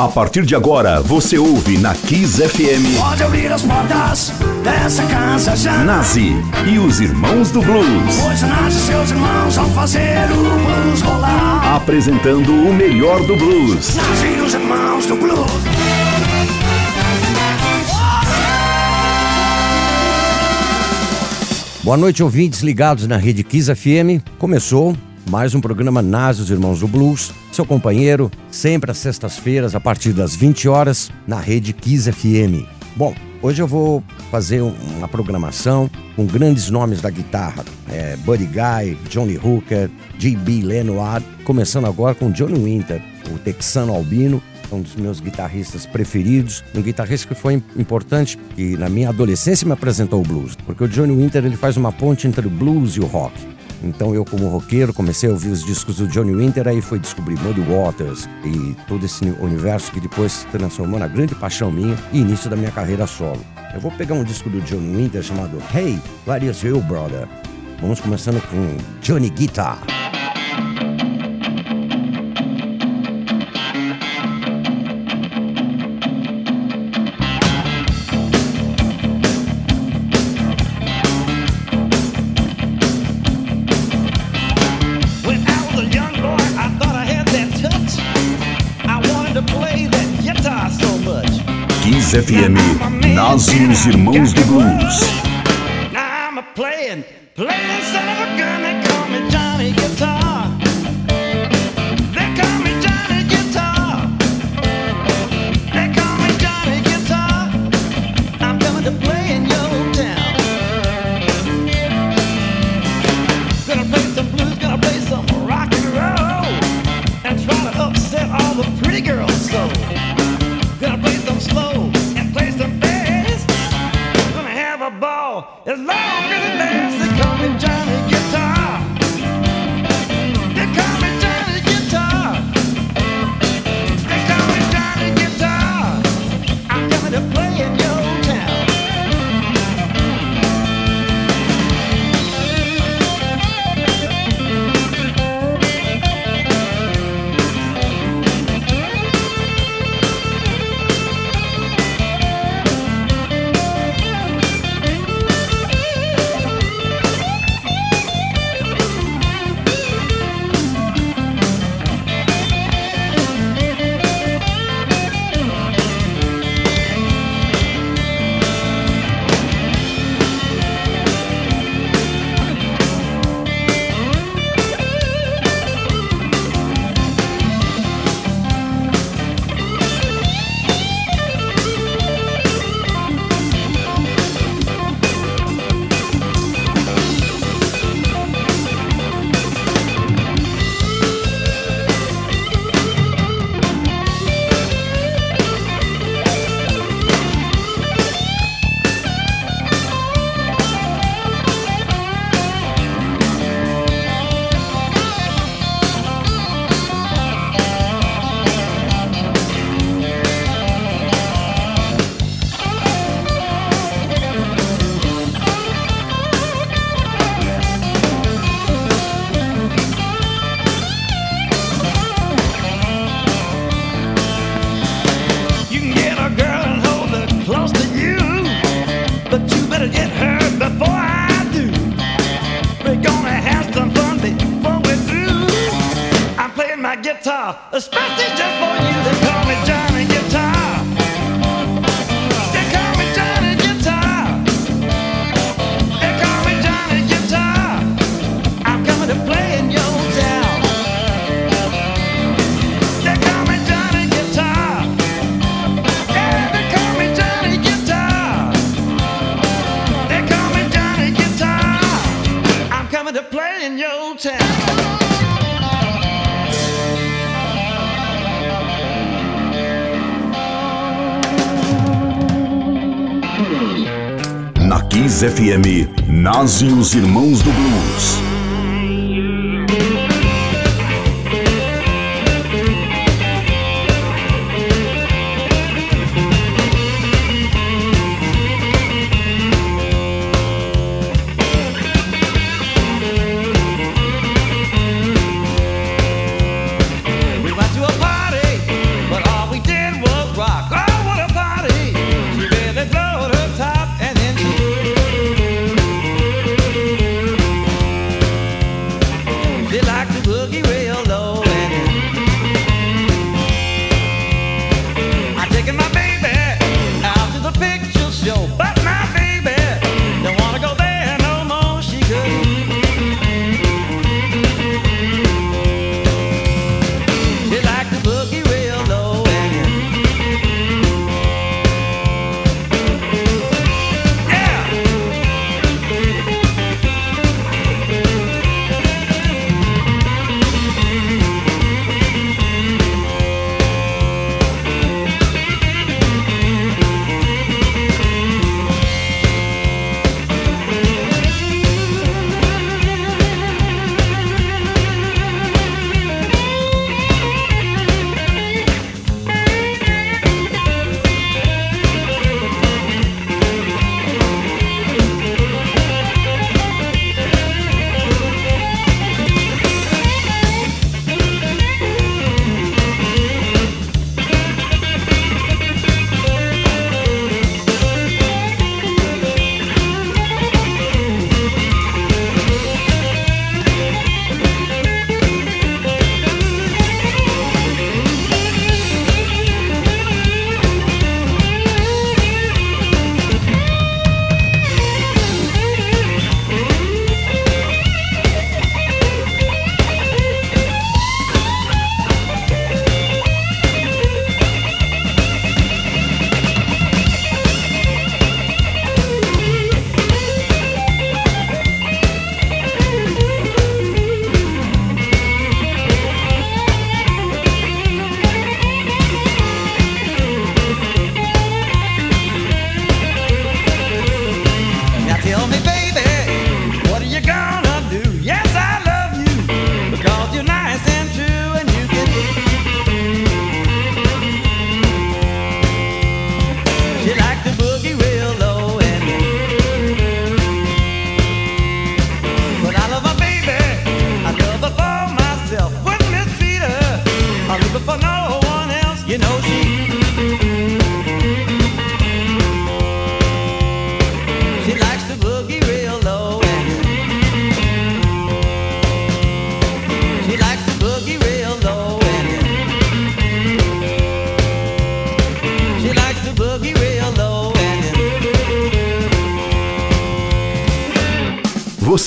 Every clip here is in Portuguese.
A partir de agora, você ouve na Kiss FM. Pode abrir as portas dessa casa já. Nazi e os Irmãos do Blues. Pois Nazi e seus irmãos vão fazer o blues rolar. Apresentando o melhor do blues. Nazi e os irmãos do blues. Boa noite, ouvintes ligados na Rede Kiss FM. Começou mais um programa Nas os Irmãos do Blues. Seu companheiro, sempre às sextas-feiras, a partir das 20 horas, na Rede Kiss FM. Bom, hoje eu vou fazer uma programação com grandes nomes da guitarra. É, Buddy Guy, Johnny Hooker, J.B. Lenoir. Começando agora com Johnny Winter, o texano albino um dos meus guitarristas preferidos, um guitarrista que foi importante e na minha adolescência me apresentou o blues, porque o Johnny Winter ele faz uma ponte entre o blues e o rock. Então eu como roqueiro comecei a ouvir os discos do Johnny Winter, aí fui descobrir Muddy Waters e todo esse universo que depois se transformou na grande paixão minha e início da minha carreira solo. Eu vou pegar um disco do Johnny Winter chamado Hey, Where Is You Brother? Vamos começando com Johnny Guitar. Kiss FM, Nazi os Irmãos do Blues. FM, Nazi e os Irmãos do Blues.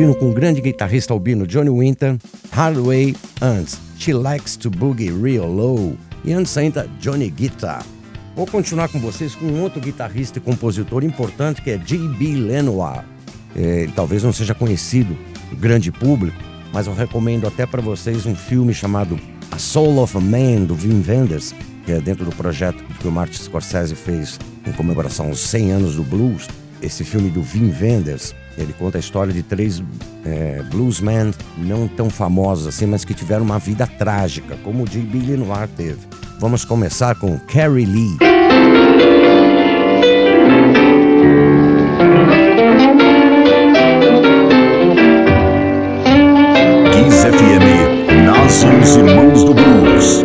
ouvindo com o grande guitarrista albino Johnny Winter, Hardway Antes, She Likes to Boogie Real Low e antes ainda Johnny Guitar. Vou continuar com vocês com um outro guitarrista e compositor importante que é J.B. Lenoir. É, talvez não seja conhecido do grande público, mas eu recomendo até para vocês um filme chamado A Soul of a Man, do Wim Wenders, que é dentro do projeto que o Martin Scorsese fez em comemoração aos 100 anos do blues. Esse filme do Wim Wenders ele conta a história de três é, bluesmen não tão famosos assim, mas que tiveram uma vida trágica, como o de Billy Noir teve. Vamos começar com Carrie Lee. Kiss FM, nós somos irmãos do blues.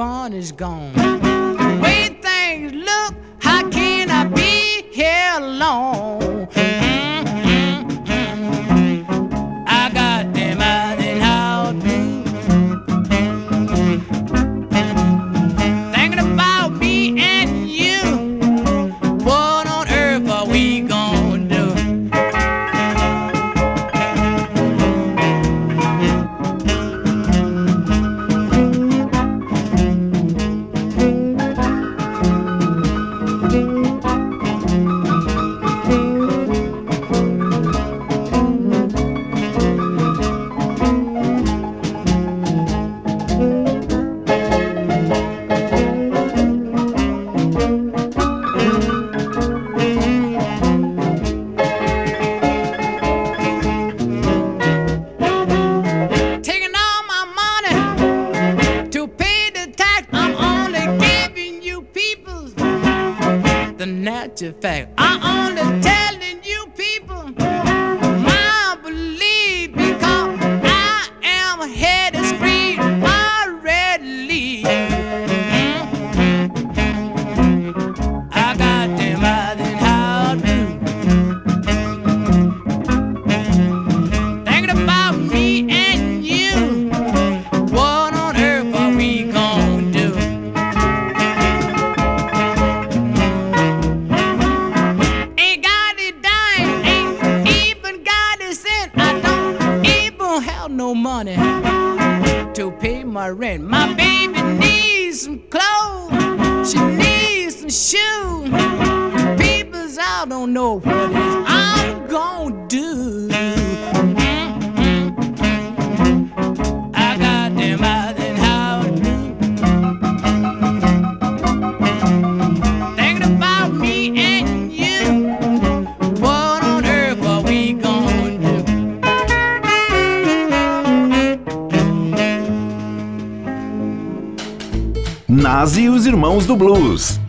fun is gone. Money to pay my rent. My baby needs some clothes, she needs some shoes. People's I don't know what I'm gonna do. Nazi e os Irmãos do Blues.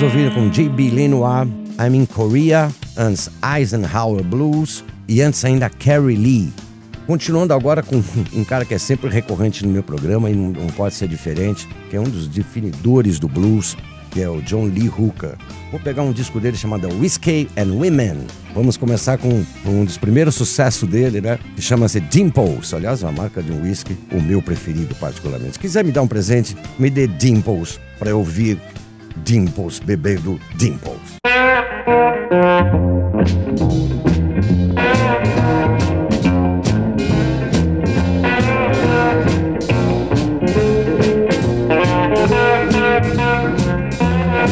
Vocês ouviram com J.B. Lenoir, I'm in Korea, antes Eisenhower Blues e antes ainda Carrie Lee. Continuando agora com um cara que é sempre recorrente no meu programa e não, não pode ser diferente, que é um dos definidores do blues, que é o John Lee Hooker. Vou pegar um disco dele chamado Whiskey and Women. Vamos começar com um dos primeiros sucessos dele, né? Que chama-se Dimples. Aliás, uma marca de um whisky, o meu preferido particularmente. Se quiser me dar um presente, me dê Dimples para eu ouvir Dimples bebendo Dimples.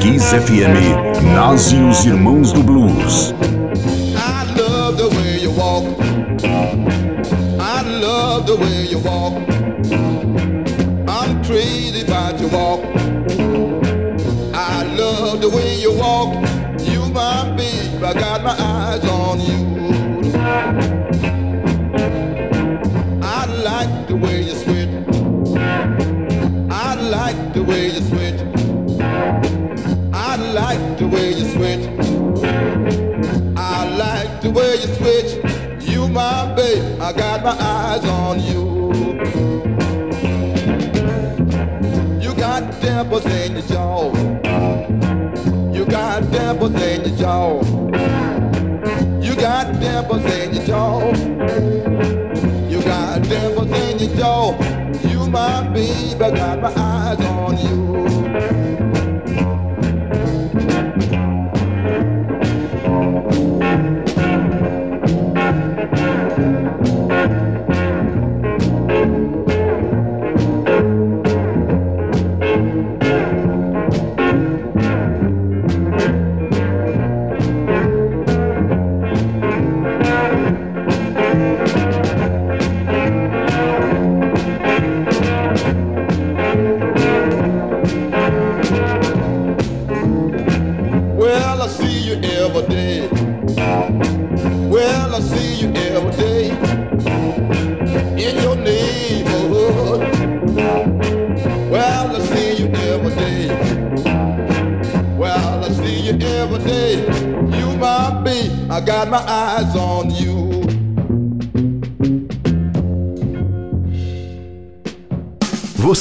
Kiss FM, Nazi e os Irmãos do Blues. I got my eyes on you. You got dimples in your jaw. You got dimples in your jaw. You got dimples in your jaw. You got dimples in your jaw. You my baby, got my eyes on you.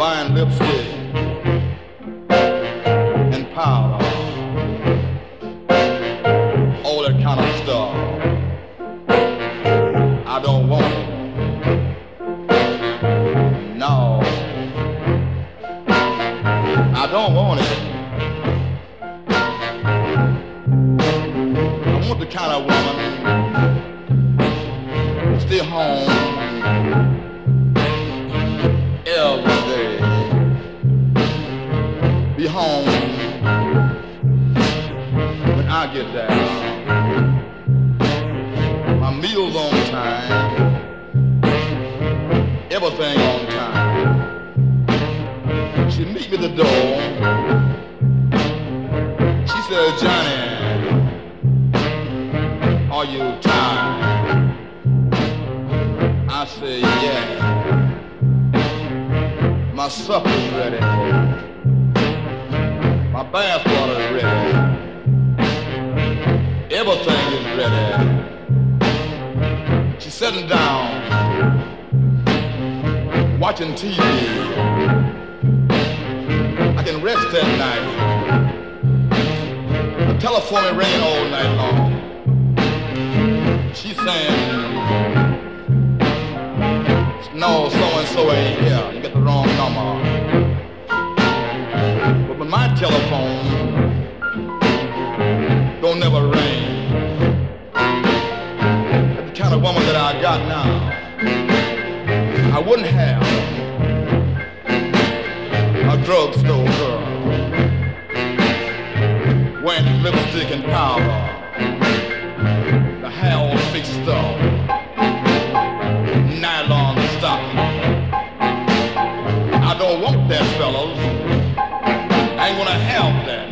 buying lipstick. drugs no girl. Wearing lipstick and powder. The hair all fixed up. Nylon stocking. I don't want that, fellas. I ain't gonna have that.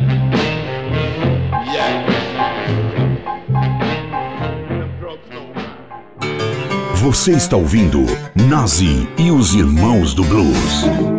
Você está ouvindo Nazi e os Irmãos do Blues.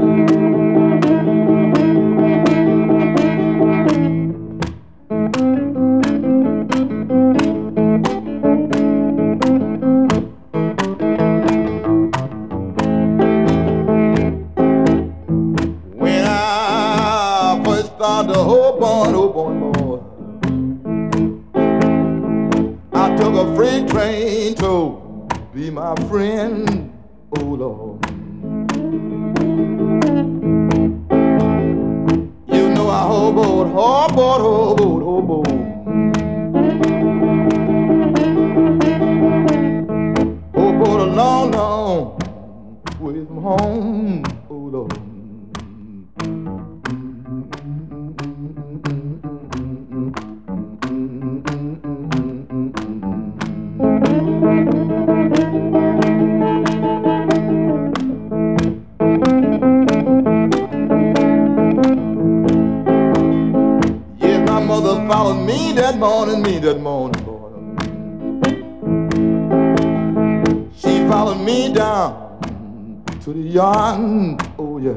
Beyond. Oh yeah.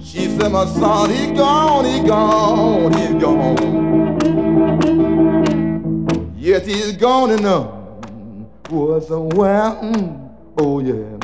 She said, my son, he gone, he gone, he gone. Yes, he's gone and uh, was somewhere. mm, Oh yeah.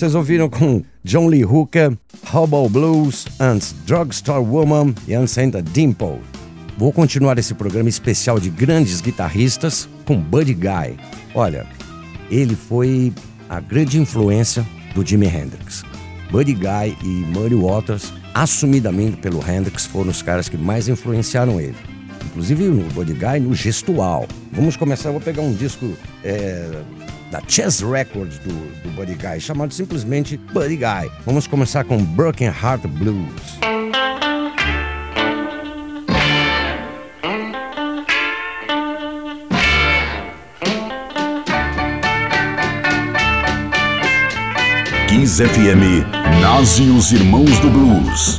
Vocês ouviram com John Lee Hooker, Hobo Blues, and Drugstore Woman e Unsenta Dimple. Vou continuar esse programa especial de grandes guitarristas com Buddy Guy. Olha, ele foi a grande influência do Jimi Hendrix. Buddy Guy e Muddy Waters, assumidamente pelo Hendrix, foram os caras que mais influenciaram ele. Inclusive no Buddy Guy, no gestual. Vamos começar, vou pegar um disco é, da Chess Records do, do Buddy Guy, chamado simplesmente Buddy Guy. Vamos começar com Broken Heart Blues. Kiss FM, Nazi e os Irmãos do Blues.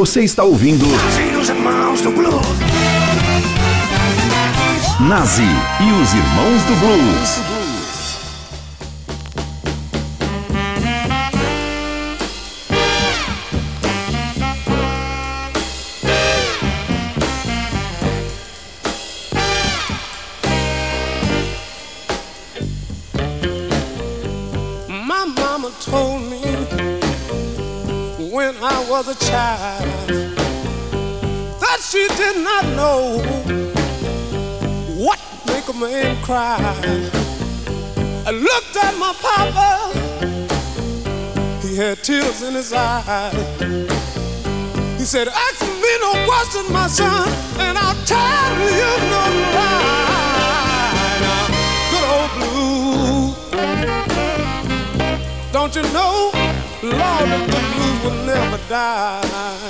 Você está ouvindo Nazi e os irmãos do blues. Nazi e os Irmãos do Blues. Cry. I looked at my papa, he had tears in his eyes. He said, Ask me no question, my son, and I'll tell you no lie. Good old blue. Don't you know, Lord, the blues will never die.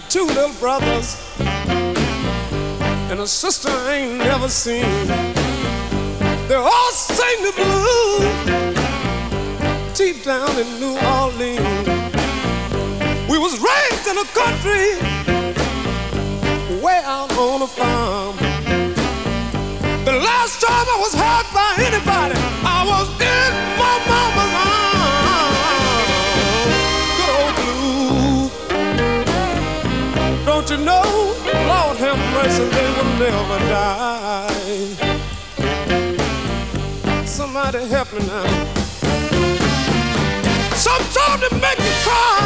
Got two little brothers and a sister I ain't never seen. They all sing the blues deep down in New Orleans. We was raised in a country way out on a farm. The last time I was hurt by anybody, I was Don't you know, Lord have mercy, they will never die. Somebody help me now. Sometimes they make you cry.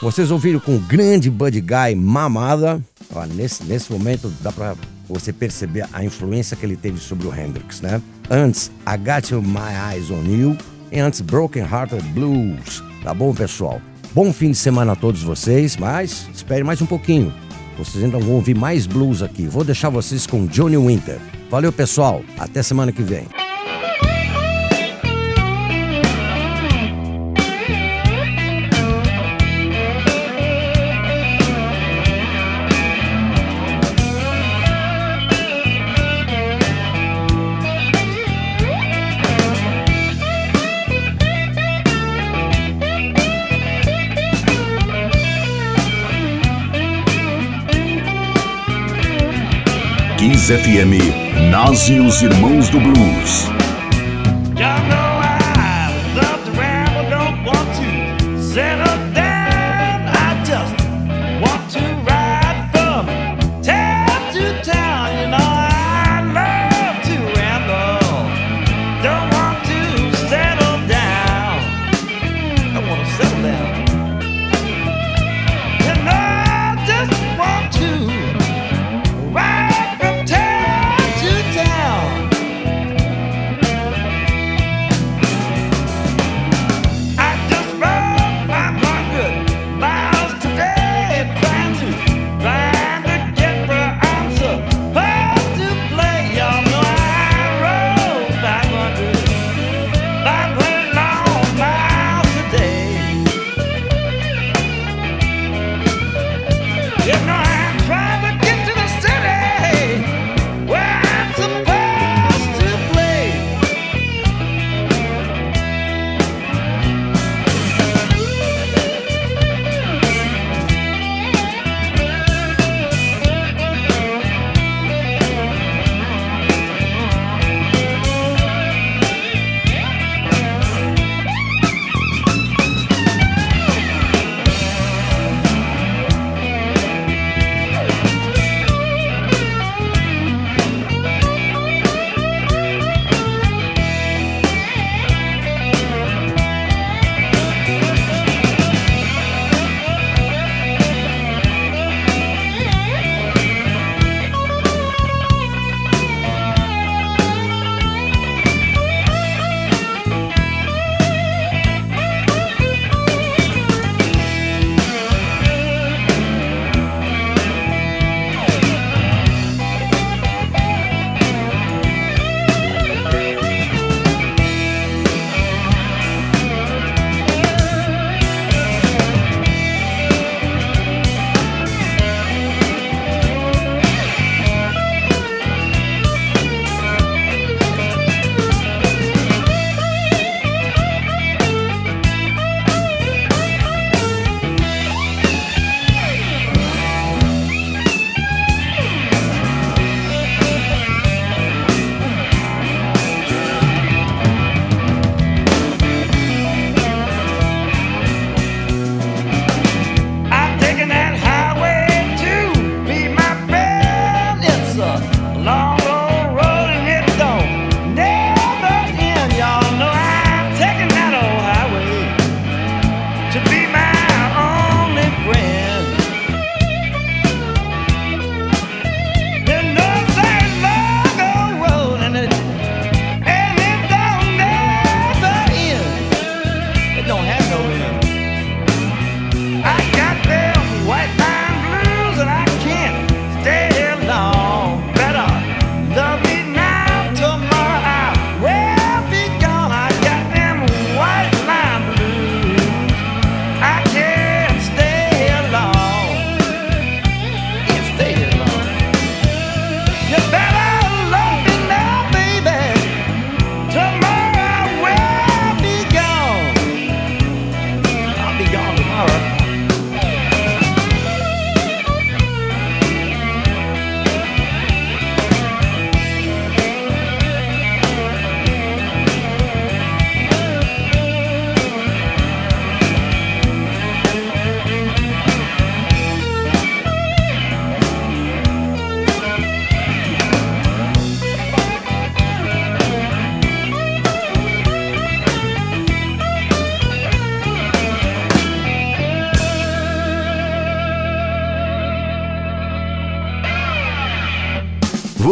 Vocês ouviram com o grande Buddy Guy Mamada. Ó, nesse, nesse momento dá pra você perceber a influência que ele teve sobre o Hendrix, né? Antes, I Got My Eyes on You e antes Broken Hearted Blues. Tá bom, pessoal? Bom fim de semana a todos vocês, mas espere mais um pouquinho. Vocês ainda vão ouvir mais blues aqui. Vou deixar vocês com Johnny Winter. Valeu, pessoal. Até semana que vem. FM, Nós e os Irmãos do Blues.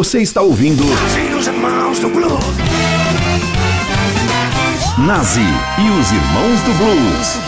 Você está ouvindo. Nazi e os Irmãos do Blues. Nazi e os Irmãos do Blues.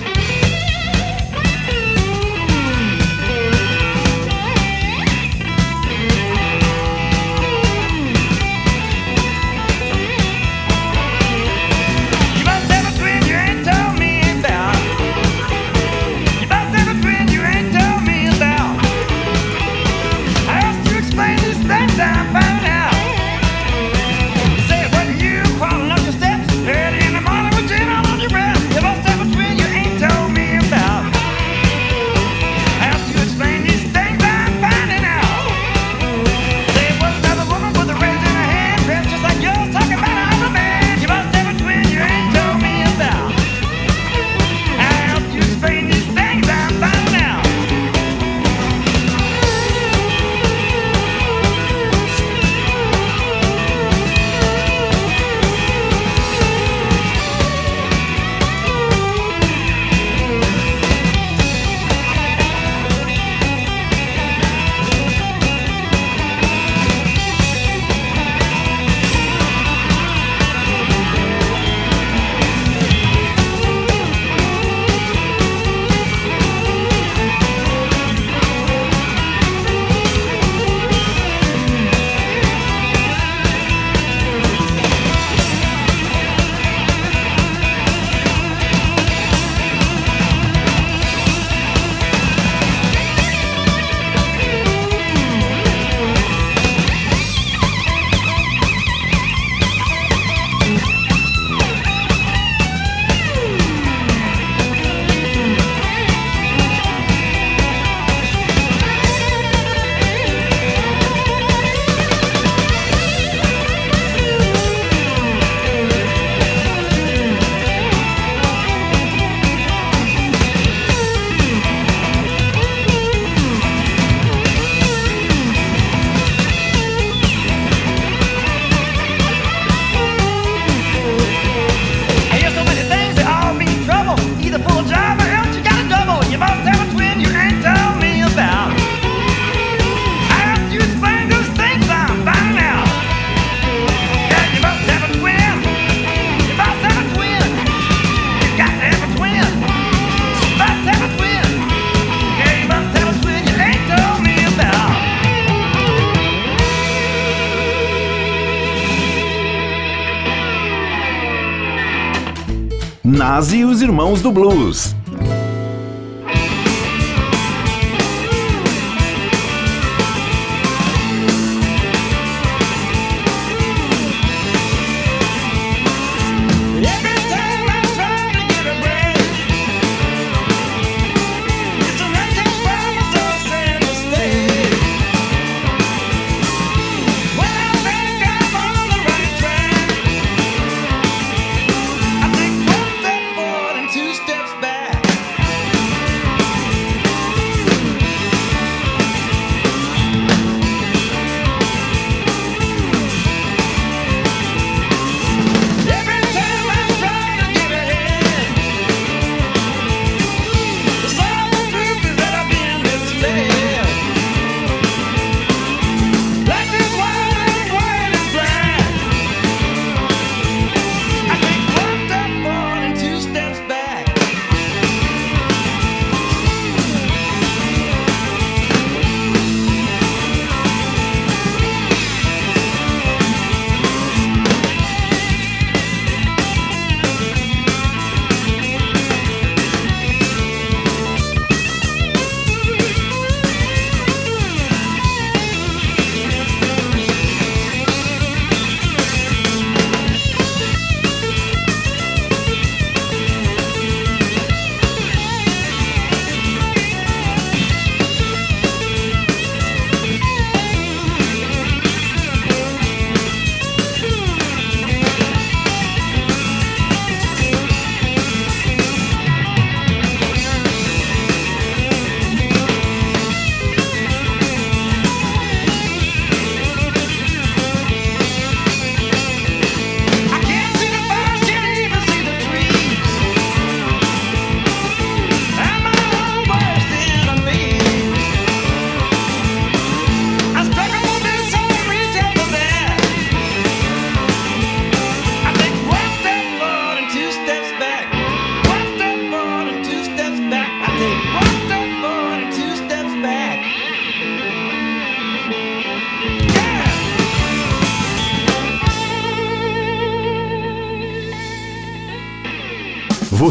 E os Irmãos do Blues.